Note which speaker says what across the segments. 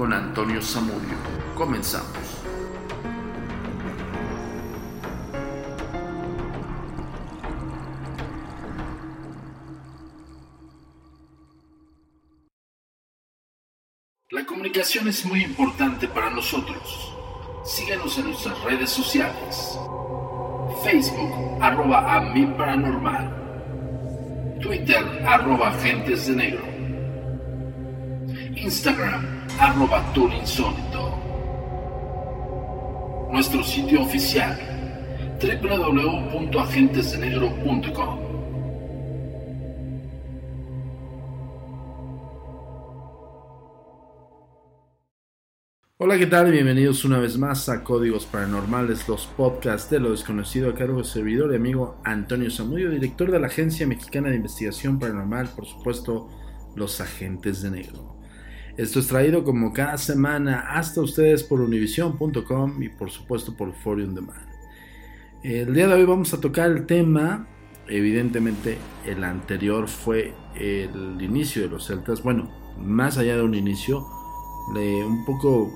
Speaker 1: con Antonio Zamudio. Comenzamos. La comunicación es muy importante para nosotros. Síguenos en nuestras redes sociales. Facebook, arroba a mi paranormal. Twitter, arroba agentes de negro. Instagram, arroba insólito. Nuestro sitio oficial, www.agentesdenegro.com. Hola, ¿qué tal? Bienvenidos una vez más a Códigos Paranormales, los podcasts de lo desconocido a cargo de servidor y amigo Antonio Zamudio, director de la Agencia Mexicana de Investigación Paranormal, por supuesto, Los Agentes de Negro. Esto es traído como cada semana hasta ustedes por univision.com y por supuesto por Forium Demand. El día de hoy vamos a tocar el tema, evidentemente el anterior fue el inicio de los celtas, bueno, más allá de un inicio, de un poco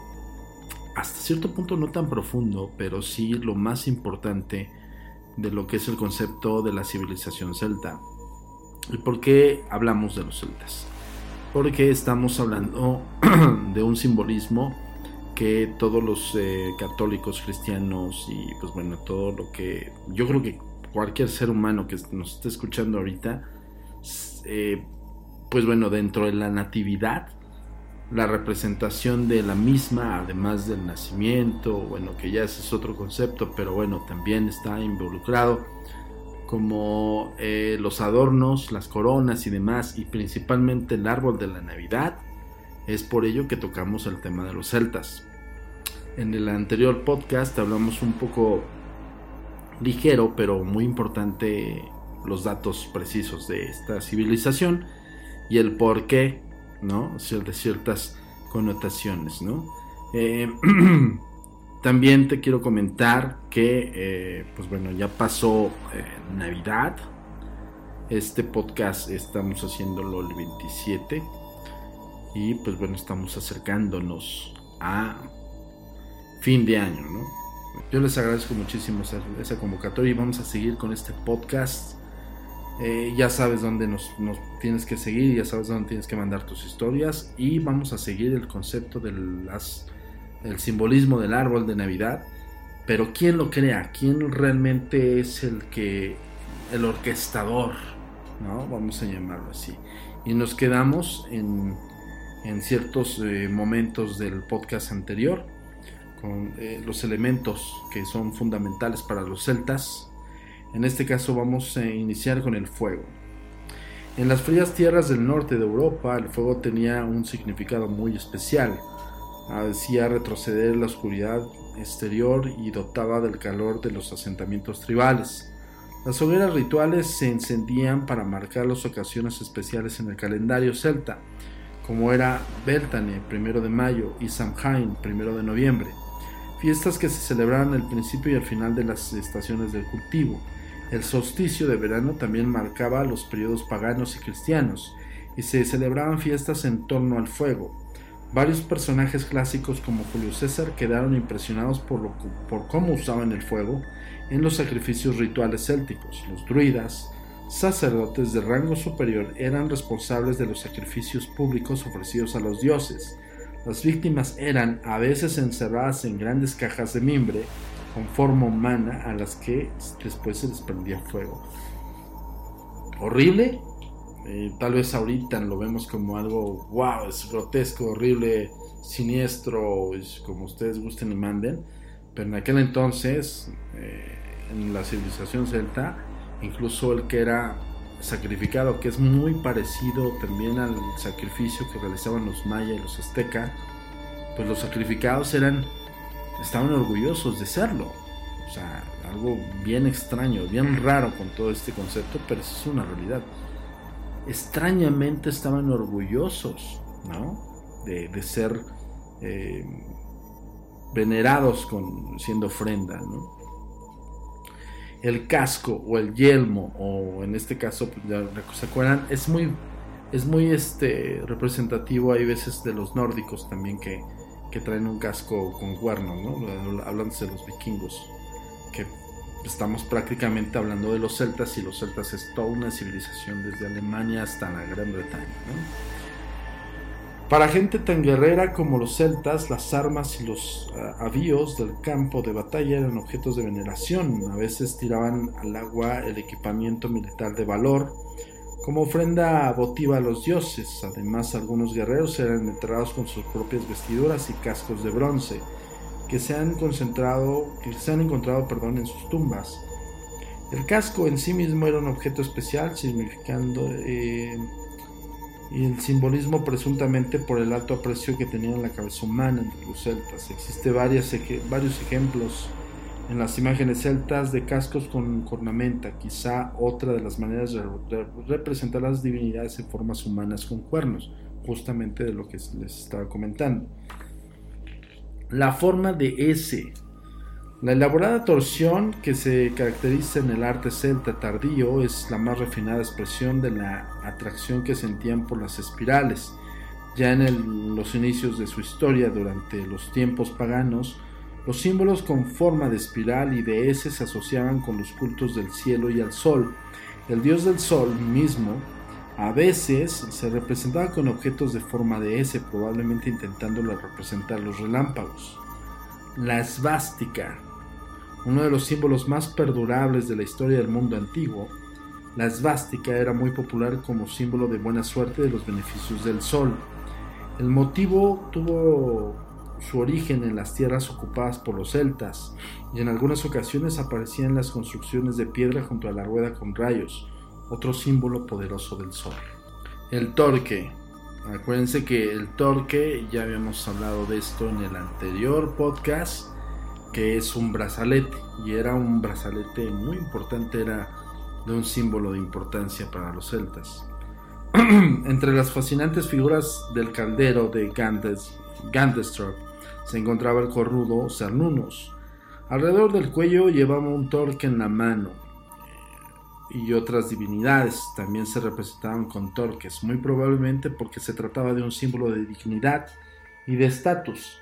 Speaker 1: hasta cierto punto no tan profundo, pero sí lo más importante de lo que es el concepto de la civilización celta. ¿Y por qué hablamos de los celtas? Porque estamos hablando de un simbolismo que todos los eh, católicos cristianos y pues bueno, todo lo que yo creo que cualquier ser humano que nos esté escuchando ahorita, eh, pues bueno, dentro de la natividad, la representación de la misma, además del nacimiento, bueno, que ya ese es otro concepto, pero bueno, también está involucrado como eh, los adornos, las coronas y demás, y principalmente el árbol de la Navidad. Es por ello que tocamos el tema de los celtas. En el anterior podcast hablamos un poco ligero, pero muy importante los datos precisos de esta civilización y el por qué ¿no? De ciertas connotaciones, ¿no? Eh, también te quiero comentar que, eh, pues bueno, ya pasó eh, Navidad. Este podcast estamos haciéndolo el 27. Y pues bueno, estamos acercándonos a fin de año, ¿no? Yo les agradezco muchísimo esa, convocatoria y vamos a seguir con este podcast Eh, ya sabes dónde nos, tienes que seguir, ya sabes dónde tienes que mandar tus historias y vamos a seguir el concepto del el simbolismo del árbol de Navidad. Pero ¿quién lo crea? ¿Quién realmente es el que el orquestador? ¿No? Vamos a llamarlo así. Y nos quedamos en, en ciertos eh, momentos del podcast anterior con eh, los elementos que son fundamentales para los celtas en este caso vamos a iniciar con el fuego. En las frías tierras del norte de Europa el fuego tenía un significado muy especial. Hacía retroceder la oscuridad exterior y dotaba del calor de los asentamientos tribales. Las hogueras rituales se encendían para marcar las ocasiones especiales en el calendario celta, como era Beltane, primero de mayo, y Samhain, primero de noviembre, fiestas que se celebraban al principio y al final de las estaciones del cultivo. El solsticio de verano también marcaba los periodos paganos y cristianos, y se celebraban fiestas en torno al fuego. Varios personajes clásicos como Julio César quedaron impresionados por, lo, por cómo usaban el fuego en los sacrificios rituales célticos. Los druidas, sacerdotes de rango superior, eran responsables de los sacrificios públicos ofrecidos a los dioses. Las víctimas eran a veces encerradas en grandes cajas de mimbre con forma humana a las que después se desprendía fuego. Horrible, eh, tal vez ahorita lo vemos como algo, wow, es grotesco, horrible, siniestro, como ustedes gusten y manden, pero en aquel entonces, eh, en la civilización celta, incluso el que era sacrificado, que es muy parecido también al sacrificio que realizaban los mayas y los aztecas, pues los sacrificados eran estaban orgullosos de serlo. O sea, algo bien extraño, bien raro con todo este concepto, pero es una realidad. Extrañamente estaban orgullosos, ¿no? De, ser eh, venerados con, siendo ofrenda. El casco o el yelmo, o en este caso, pues, se acuerdan, es muy, es muy este, representativo, hay veces de los nórdicos también que, que traen un casco con cuernos, ¿no? Hablándose de los vikingos, que estamos prácticamente hablando de los celtas y los celtas es toda una civilización desde Alemania hasta la Gran Bretaña, Para gente tan guerrera como los celtas, las armas y los eh, avíos del campo de batalla eran objetos de veneración. A veces tiraban al agua el equipamiento militar de valor, como ofrenda votiva a los dioses. Además, algunos guerreros eran enterrados con sus propias vestiduras y cascos de bronce, que se han concentrado, que se han encontrado, perdón, en sus tumbas. El casco en sí mismo era un objeto especial, significando eh, y el simbolismo presuntamente por el alto aprecio que tenían la cabeza humana entre los celtas. Existe varios ejemplos en las imágenes celtas de cascos con cornamenta, quizá otra de las maneras de, representar las divinidades en formas humanas con cuernos, justamente de lo que les estaba comentando. La forma de S. La elaborada torsión que se caracteriza en el arte celta tardío es la más refinada expresión de la atracción que sentían por las espirales. Ya en los inicios de su historia, durante los tiempos paganos, los símbolos con forma de espiral y de S se asociaban con los cultos del cielo y al sol. El dios del sol mismo a veces se representaba con objetos de forma de S, probablemente intentándolo representar los relámpagos. La esvástica, uno de los símbolos más perdurables de la historia del mundo antiguo, la esvástica era muy popular como símbolo de buena suerte de los beneficios del sol. El motivo tuvo su origen en las tierras ocupadas por los celtas, y en algunas ocasiones aparecían las construcciones de piedra junto a la rueda con rayos, otro símbolo poderoso del sol. El torque. Acuérdense que el torque, ya habíamos hablado de esto en el anterior podcast, que es un brazalete, y era un brazalete muy importante, era de un símbolo de importancia para los celtas. Entre las fascinantes figuras del caldero de Gandes, Gandestrop se encontraba el corrudo Cernunos. Alrededor del cuello llevaba un torque en la mano y otras divinidades también se representaban con torques, muy probablemente porque se trataba de un símbolo de dignidad y de estatus.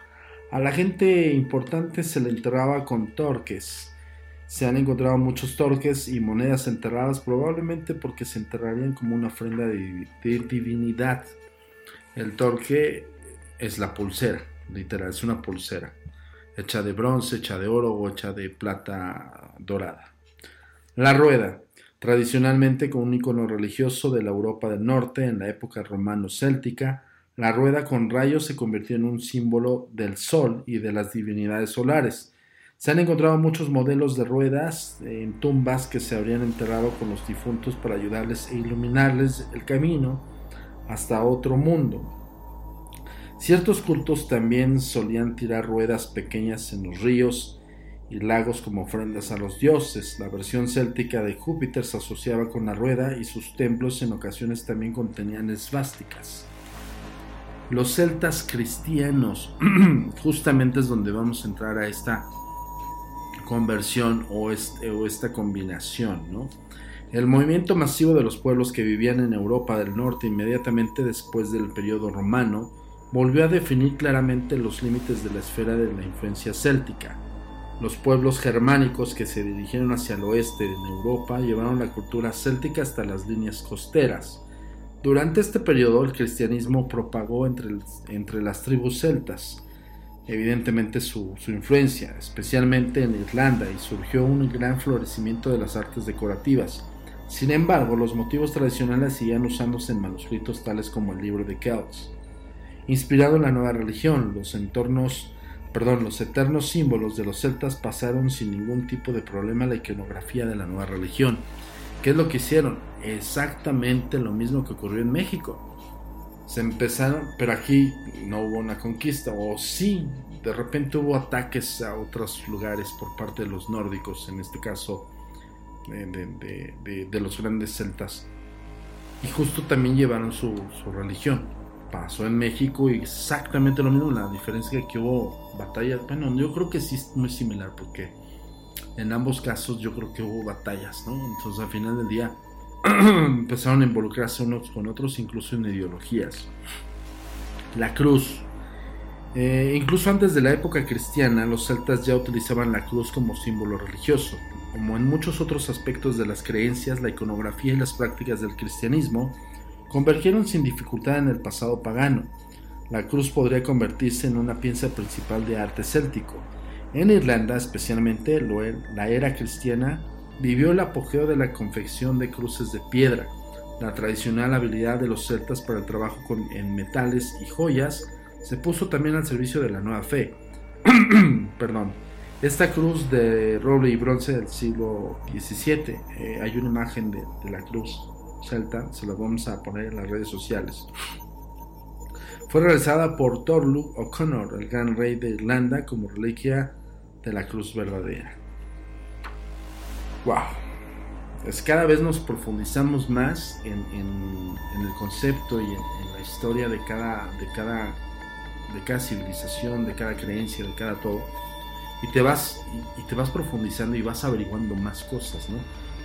Speaker 1: A la gente importante se le enterraba con torques. se han encontrado muchos torques y monedas enterradas, probablemente porque se enterrarían como una ofrenda de, divinidad. El torque es la pulsera, literal, es una pulsera, hecha de bronce, hecha de oro o hecha de plata dorada. La rueda, tradicionalmente con un icono religioso de la Europa del Norte en la época romano-céltica, la rueda con rayos se convirtió en un símbolo del sol y de las divinidades solares se han encontrado muchos modelos de ruedas en tumbas que se habrían enterrado con los difuntos para ayudarles e iluminarles el camino hasta otro mundo. Ciertos cultos también solían tirar ruedas pequeñas en los ríos y lagos como ofrendas a los dioses. La versión céltica de Júpiter se asociaba con la rueda y sus templos en ocasiones también contenían esvásticas. Los celtas cristianos, justamente es donde vamos a entrar a esta conversión o, esta combinación. ¿no? El movimiento masivo de los pueblos que vivían en Europa del Norte inmediatamente después del periodo romano volvió a definir claramente los límites de la esfera de la influencia céltica. Los pueblos germánicos que se dirigieron hacia el oeste en Europa llevaron la cultura céltica hasta las líneas costeras. Durante este periodo el cristianismo propagó entre, entre las tribus celtas, evidentemente su, influencia, especialmente en Irlanda, y surgió un gran florecimiento de las artes decorativas. Sin embargo, los motivos tradicionales seguían usándose en manuscritos tales como el libro de Celts. Inspirado en la nueva religión, los entornos, perdón, los eternos símbolos de los celtas pasaron sin ningún tipo de problema a la iconografía de la nueva religión. ¿Qué es lo que hicieron? Exactamente lo mismo que ocurrió en México se empezaron, pero aquí no hubo una conquista, o sí, de repente hubo ataques a otros lugares por parte de los nórdicos, en este caso de, los grandes celtas, y justo también llevaron su, religión. Pasó en México exactamente lo mismo, la diferencia que hubo batallas, bueno, yo creo que sí es muy similar, porque en ambos casos yo creo que hubo batallas, ¿no? Entonces al final del día empezaron a involucrarse unos con otros, incluso en ideologías. La cruz. Eh, incluso antes de la época cristiana, los celtas ya utilizaban la cruz como símbolo religioso. Como en muchos otros aspectos de las creencias, la iconografía y las prácticas del cristianismo convergieron sin dificultad en el pasado pagano. La cruz podría convertirse en una pieza principal de arte céltico. En Irlanda, especialmente, la era cristiana vivió el apogeo de la confección de cruces de piedra, la tradicional habilidad de los celtas para el trabajo con, en metales y joyas se puso también al servicio de la nueva fe. Perdón. Esta cruz de roble y bronce del siglo XVII, eh, hay una imagen de, la cruz celta, se la vamos a poner en las redes sociales. Fue realizada por Thorluk O'Connor, el gran rey de Irlanda, como reliquia de la cruz verdadera wow. Es cada vez nos profundizamos más en, el concepto y en, la historia de cada, de, cada, de cada civilización, de cada creencia, de cada todo. Y te vas, y, te vas profundizando y vas averiguando más cosas, ¿no?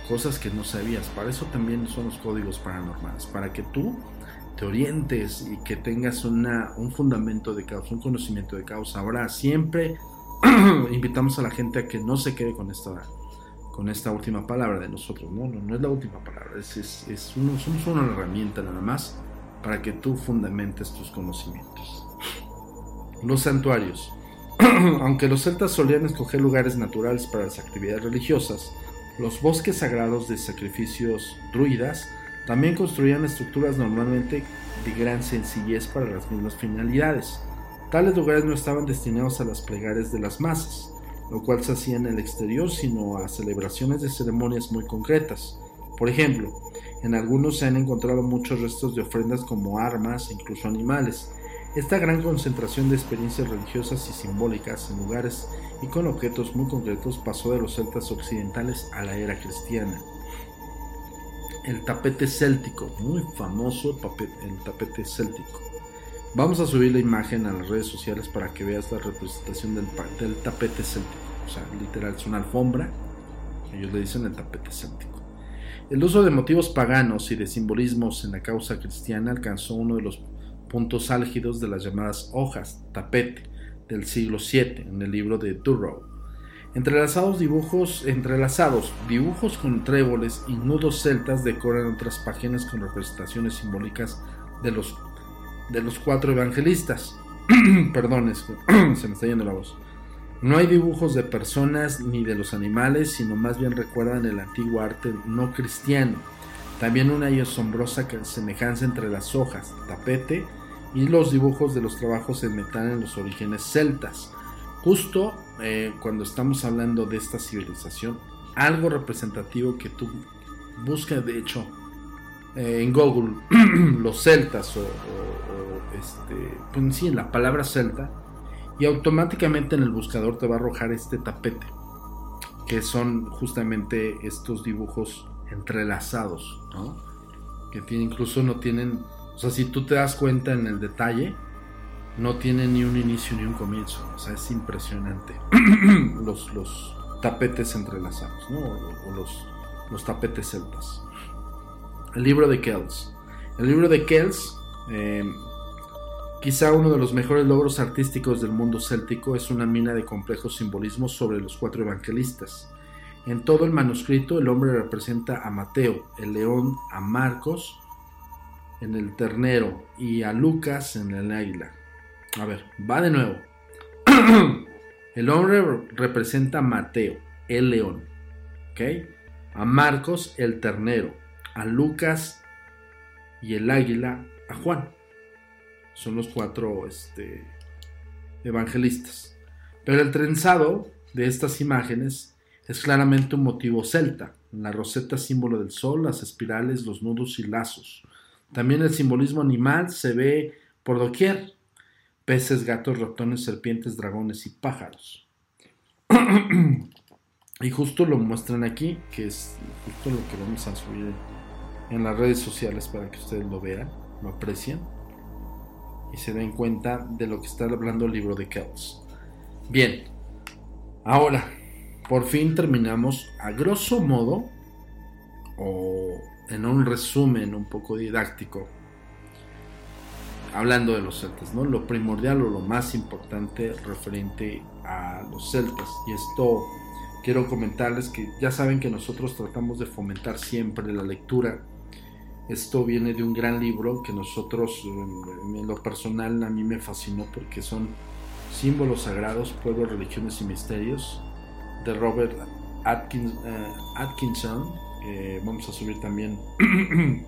Speaker 1: Cosas que no sabías. Para eso también son los códigos paranormales, para que tú te orientes y que tengas una, un fundamento de causa, un conocimiento de causa. Ahora siempre invitamos a la gente a que no se quede con esta con esta última palabra de nosotros. No, no, no es la última palabra, es, es, somos una herramienta nada más para que tú fundamentes tus conocimientos. Los santuarios. Aunque los celtas solían escoger lugares naturales para las actividades religiosas, los bosques sagrados de sacrificios druidas también construían estructuras normalmente de gran sencillez para las mismas finalidades. Tales lugares no estaban destinados a las plegarias de las masas, lo cual se hacía en el exterior, sino a celebraciones de ceremonias muy concretas. Por ejemplo, en algunos se han encontrado muchos restos de ofrendas como armas incluso animales. Esta gran concentración de experiencias religiosas y simbólicas en lugares y con objetos muy concretos pasó de los celtas occidentales a la era cristiana. El tapete céltico, muy famoso el tapete céltico. Vamos a subir la imagen a las redes sociales para que veas la representación del, tapete céltico. O sea, literal, es una alfombra. Ellos le dicen el tapete céltico. El uso de motivos paganos y de simbolismos en la causa cristiana alcanzó uno de los puntos álgidos de las llamadas hojas, tapete, del siglo VII, en el libro de Durrow. Entrelazados dibujos, entrelazados, dibujos con tréboles y nudos celtas decoran otras páginas con representaciones simbólicas de los, de los cuatro evangelistas. Perdón, se me está yendo la voz. No hay dibujos de personas ni de los animales, sino más bien recuerdan el antiguo arte no cristiano. También una asombrosa semejanza entre las hojas, tapete y los dibujos de los trabajos en metal en los orígenes celtas. Justo eh, cuando estamos hablando de esta civilización, algo representativo que tú buscas, de hecho, eh, en Google, los celtas o, este, pues sí, la palabra celta, y automáticamente en el buscador te va a arrojar este tapete, que son justamente estos dibujos entrelazados, ¿no? que tiene, incluso no tienen, o sea, si tú te das cuenta en el detalle, no tiene ni un inicio ni un comienzo. O sea, es impresionante. los, los tapetes entrelazados, ¿no? O, los, los tapetes celtas. El libro de Kells. El libro de Kells, eh, quizá uno de los mejores logros artísticos del mundo céltico, es una mina de complejos simbolismos sobre los cuatro evangelistas. En todo el manuscrito, el hombre representa a Mateo, el león a Marcos en el ternero y a Lucas en el águila. A ver, va de nuevo. el hombre representa a Mateo, el león. ¿Ok? A Marcos, el ternero. A Lucas y el águila, a Juan. Son los cuatro este, evangelistas. Pero el trenzado de estas imágenes es claramente un motivo celta. La roseta símbolo del sol, las espirales, los nudos y lazos. También el simbolismo animal se ve por doquier peces, gatos, ratones, serpientes, dragones y pájaros. y justo lo muestran aquí, que es justo lo que vamos a subir en las redes sociales para que ustedes lo vean, lo aprecien y se den cuenta de lo que está hablando el libro de Kells. Bien, ahora, por fin terminamos a grosso modo, o en un resumen un poco didáctico, hablando de los celtas, ¿no? Lo primordial o lo más importante referente a los celtas. Y esto quiero comentarles que ya saben que nosotros tratamos de fomentar siempre la lectura. Esto viene de un gran libro que nosotros, en lo personal, a mí me fascinó porque son símbolos sagrados, pueblos, religiones y misterios, de Robert eh, Atkinson. Vamos a subir también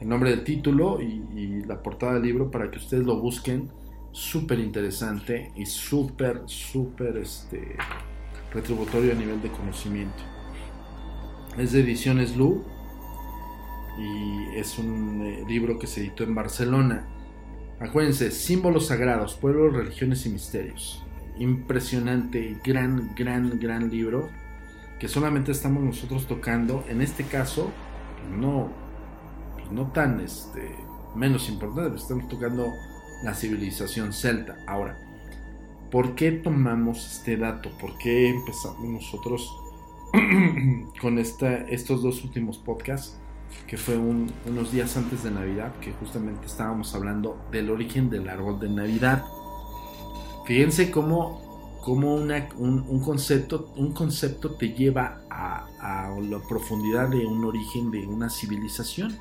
Speaker 1: el nombre del título y, la portada del libro para que ustedes lo busquen. Súper interesante y súper, súper este, retributorio a nivel de conocimiento. Es de Ediciones Lu y es un eh, libro que se editó en Barcelona. Acuérdense, símbolos sagrados, pueblos, religiones y misterios. Impresionante, gran, gran, gran libro que solamente estamos nosotros tocando. En este caso, no no tan este, menos importante, estamos tocando la civilización celta. Ahora, ¿por qué tomamos este dato? ¿Por qué empezamos nosotros con esta, estos dos últimos podcasts? Que fue unos días antes de Navidad, que justamente estábamos hablando del origen del árbol de Navidad. Fíjense cómo, cómo un, concepto, un concepto te lleva a, a la profundidad de un origen de una civilización.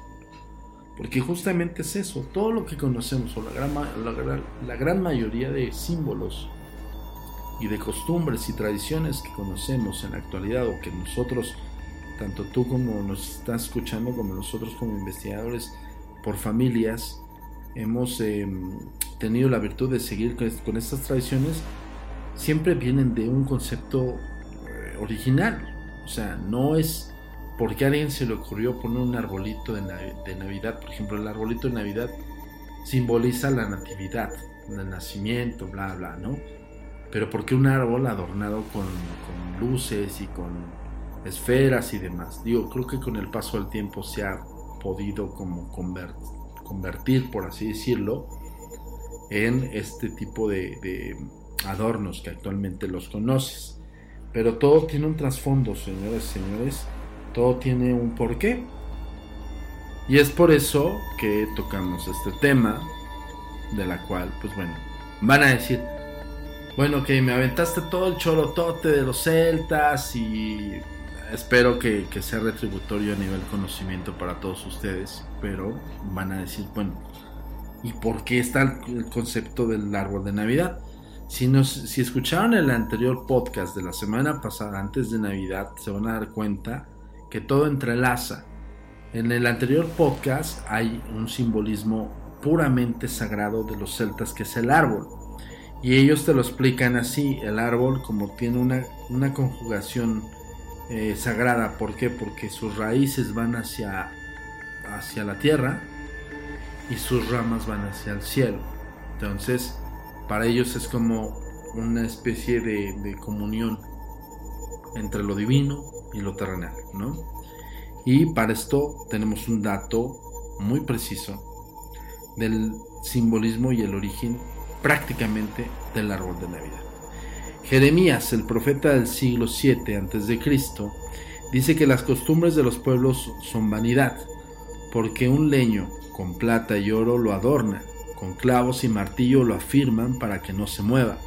Speaker 1: Porque justamente es eso, todo lo que conocemos, o la gran, la, gran mayoría de símbolos y de costumbres y tradiciones que conocemos en la actualidad o que nosotros, tanto tú como nos estás escuchando, como nosotros como investigadores por familias, hemos em, tenido la virtud de seguir con, estas tradiciones, siempre vienen de un concepto eh, original. O sea, no es porque a alguien se le ocurrió poner un arbolito de, Navidad. Por ejemplo, el arbolito de Navidad simboliza la natividad, el nacimiento, bla, bla, ¿no? Pero ¿por qué un árbol adornado con, luces y con esferas y demás? Digo, creo que con el paso del tiempo se ha podido como convertir, por así decirlo, en este tipo de adornos que actualmente los conoces. Pero todo tiene un trasfondo, señores, señores todo tiene un porqué. Y es por eso que tocamos este tema, de la cual, pues bueno, van a decir, Bueno, que me aventaste todo el chorotote de los celtas y espero que, que, sea retributorio a nivel conocimiento para todos ustedes, pero van a decir, bueno, ¿y por qué está el concepto del árbol de Navidad? Si, si escucharon el anterior podcast de la semana pasada, antes de Navidad, se van a dar cuenta que todo entrelaza. En el anterior podcast hay un simbolismo puramente sagrado de los celtas que es el árbol. Y ellos te lo explican así, el árbol como tiene una, una conjugación eh, sagrada. ¿Por qué? Porque sus raíces van hacia, hacia la tierra y sus ramas van hacia el cielo. Entonces, para ellos es como una especie de, comunión entre lo divino y lo terrenal, ¿no? Y para esto tenemos un dato muy preciso del simbolismo y el origen prácticamente del árbol de Navidad. Jeremías, el profeta del siglo 7 a.C., dice que las costumbres de los pueblos son vanidad, porque un leño con plata y oro lo adorna, con clavos y martillo lo afirman para que no se mueva.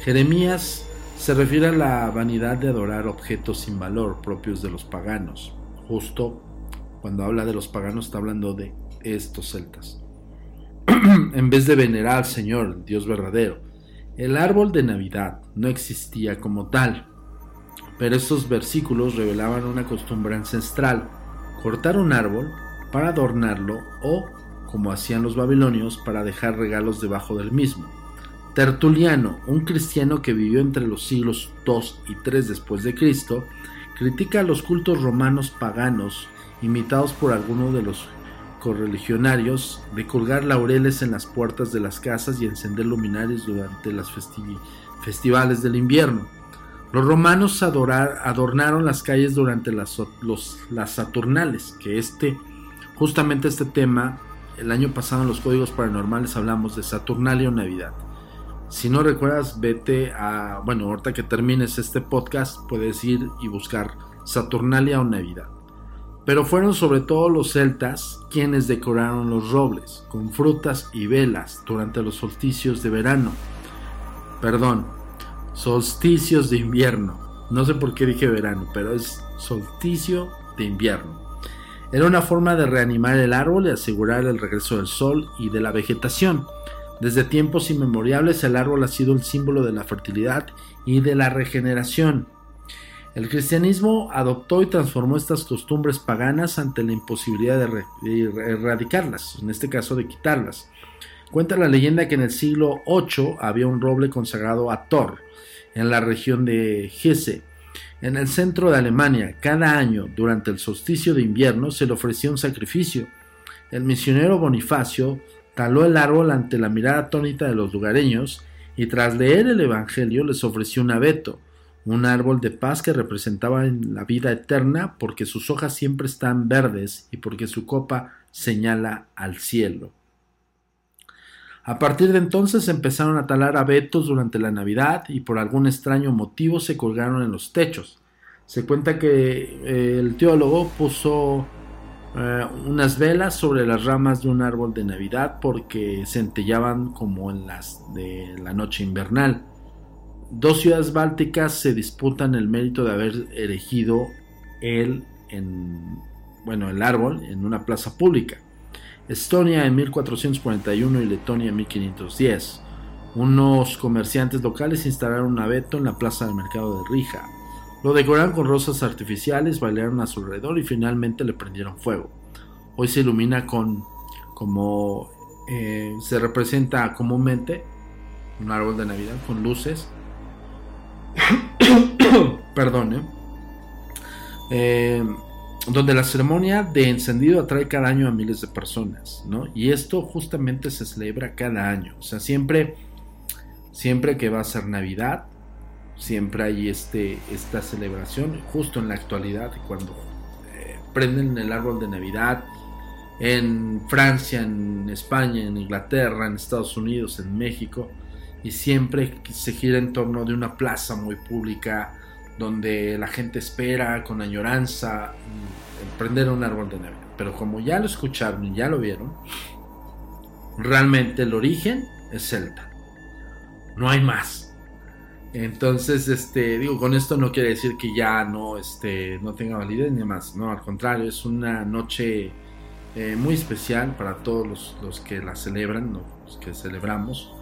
Speaker 1: Jeremías se refiere a la vanidad de adorar objetos sin valor propios de los paganos. Justo cuando habla de los paganos está hablando de estos celtas. en vez de venerar al Señor, Dios verdadero, el árbol de Navidad no existía como tal, pero estos versículos revelaban una costumbre ancestral, cortar un árbol para adornarlo o, como hacían los babilonios, para dejar regalos debajo del mismo. Tertuliano, un cristiano que vivió entre los siglos II y III después de Cristo, critica los cultos romanos paganos imitados por algunos de los correligionarios de colgar laureles en las puertas de las casas y encender luminarios durante las festivales del invierno. Los romanos adornaron las calles durante las, las Saturnales, que este, justamente este tema, el año pasado en los códigos paranormales hablamos de Saturnalia o Navidad. Si no recuerdas, vete a, bueno, ahorita que termines este podcast, puedes ir y buscar Saturnalia o Navidad. Pero fueron sobre todo los celtas quienes decoraron los robles con frutas y velas durante los solsticios de verano. Perdón, solsticios de invierno. No sé por qué dije verano, pero es solsticio de invierno. Era una forma de reanimar el árbol y asegurar el regreso del sol y de la vegetación. Desde tiempos inmemoriales el árbol ha sido el símbolo de la fertilidad y de la regeneración. El cristianismo adoptó y transformó estas costumbres paganas ante la imposibilidad de, erradicarlas, en este caso de quitarlas. Cuenta la leyenda que en el siglo VIII había un roble consagrado a Thor, en la región de Hesse, en el centro de Alemania. Cada año, durante el solsticio de invierno, se le ofrecía un sacrificio. El misionero Bonifacio taló el árbol ante la mirada atónita de los lugareños y tras leer el Evangelio les ofreció un abeto, un árbol de paz que representaba la vida eterna porque sus hojas siempre están verdes y porque su copa señala al cielo. A partir de entonces empezaron a talar abetos durante la Navidad y por algún extraño motivo se colgaron en los techos. Se cuenta que eh, el teólogo puso eh, unas velas sobre las ramas de un árbol de Navidad porque centellaban como en las de la noche invernal. Dos ciudades bálticas se disputan el mérito de haber erigido el, en, bueno, el árbol en una plaza pública. Estonia en 1441 y Letonia en 1510. Unos comerciantes locales instalaron un abeto en la plaza del mercado de Rija. Lo decoraron con rosas artificiales, bailaron a su alrededor y finalmente le prendieron fuego. Hoy se ilumina con, como eh, se representa comúnmente, un árbol de Navidad con luces. Perdón, ¿eh? Eh, donde la ceremonia de encendido atrae cada año a miles de personas, ¿no? Y esto justamente se celebra cada año, o sea, siempre, siempre que va a ser Navidad, siempre hay este, esta celebración, justo en la actualidad, cuando eh, prenden el árbol de Navidad, en Francia, en España, en Inglaterra, en Estados Unidos, en México, y siempre se gira en torno de una plaza muy pública, donde la gente espera con añoranza prender un árbol de Navidad. Pero como ya lo escucharon y ya lo vieron, realmente el origen es celta. No hay más Entonces, este, digo, con esto no quiere decir que ya no, este, no tenga validez ni más, no, al contrario, es una noche eh, muy especial para todos los, los que la celebran, los que celebramos.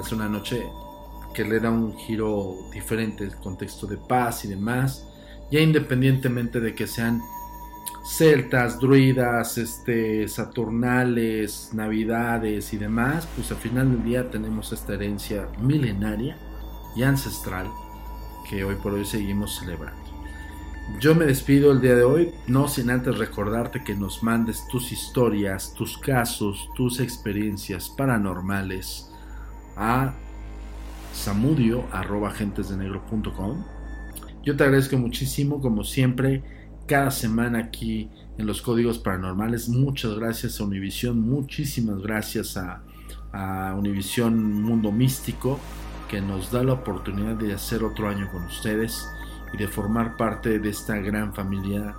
Speaker 1: Es una noche que le da un giro diferente, el contexto de paz y demás, ya independientemente de que sean celtas, druidas, este, saturnales, navidades y demás, pues al final del día tenemos esta herencia milenaria y ancestral que hoy por hoy seguimos celebrando. Yo me despido el día de hoy, no sin antes recordarte que nos mandes tus historias, tus casos, tus experiencias paranormales a samudio.agentesdenegro.com. Yo te agradezco muchísimo, como siempre, cada semana aquí en los códigos paranormales. Muchas gracias a Univisión, muchísimas gracias a, a Univisión Mundo Místico que nos da la oportunidad de hacer otro año con ustedes y de formar parte de esta gran familia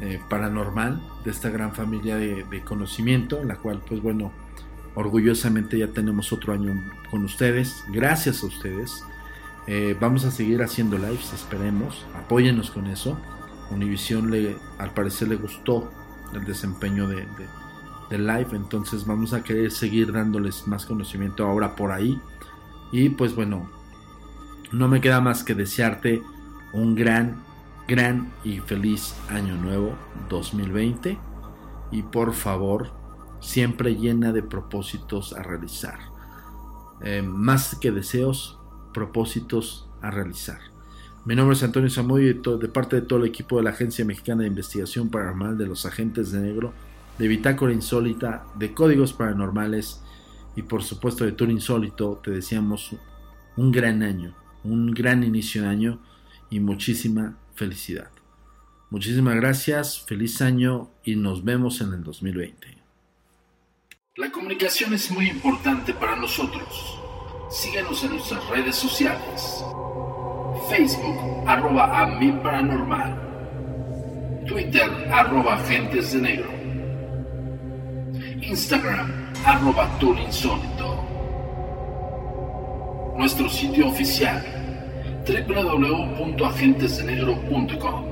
Speaker 1: eh, paranormal, de esta gran familia de, de, conocimiento, en la cual pues bueno, orgullosamente ya tenemos otro año con ustedes, gracias a ustedes. Eh, vamos a seguir haciendo lives, esperemos, apóyennos con eso. Univision le, al parecer le gustó el desempeño de, de, de live, entonces vamos a querer seguir dándoles más conocimiento ahora por ahí. Y pues bueno, no me queda más que desearte un gran, gran y feliz año nuevo 2020. Y por favor, siempre llena de propósitos a realizar. Eh, más que deseos, propósitos a realizar. Mi nombre es Antonio Zamudio y de parte de todo el equipo de la Agencia Mexicana de Investigación Paranormal de los Agentes de Negro, de Bitácora Insólita, de Códigos Paranormales y por supuesto de Tour Insólito, te deseamos un gran año, un gran inicio de año y muchísima felicidad. Muchísimas gracias, feliz año y nos vemos en el 2020. La comunicación es muy importante para nosotros. Síguenos en nuestras redes sociales. Facebook, arroba a mi paranormal. Twitter, arroba agentes de negro. Instagram, arroba insólito. Nuestro sitio oficial, www.agentesdenegro.com.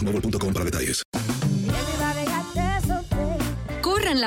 Speaker 2: boostmobile.com para detalles.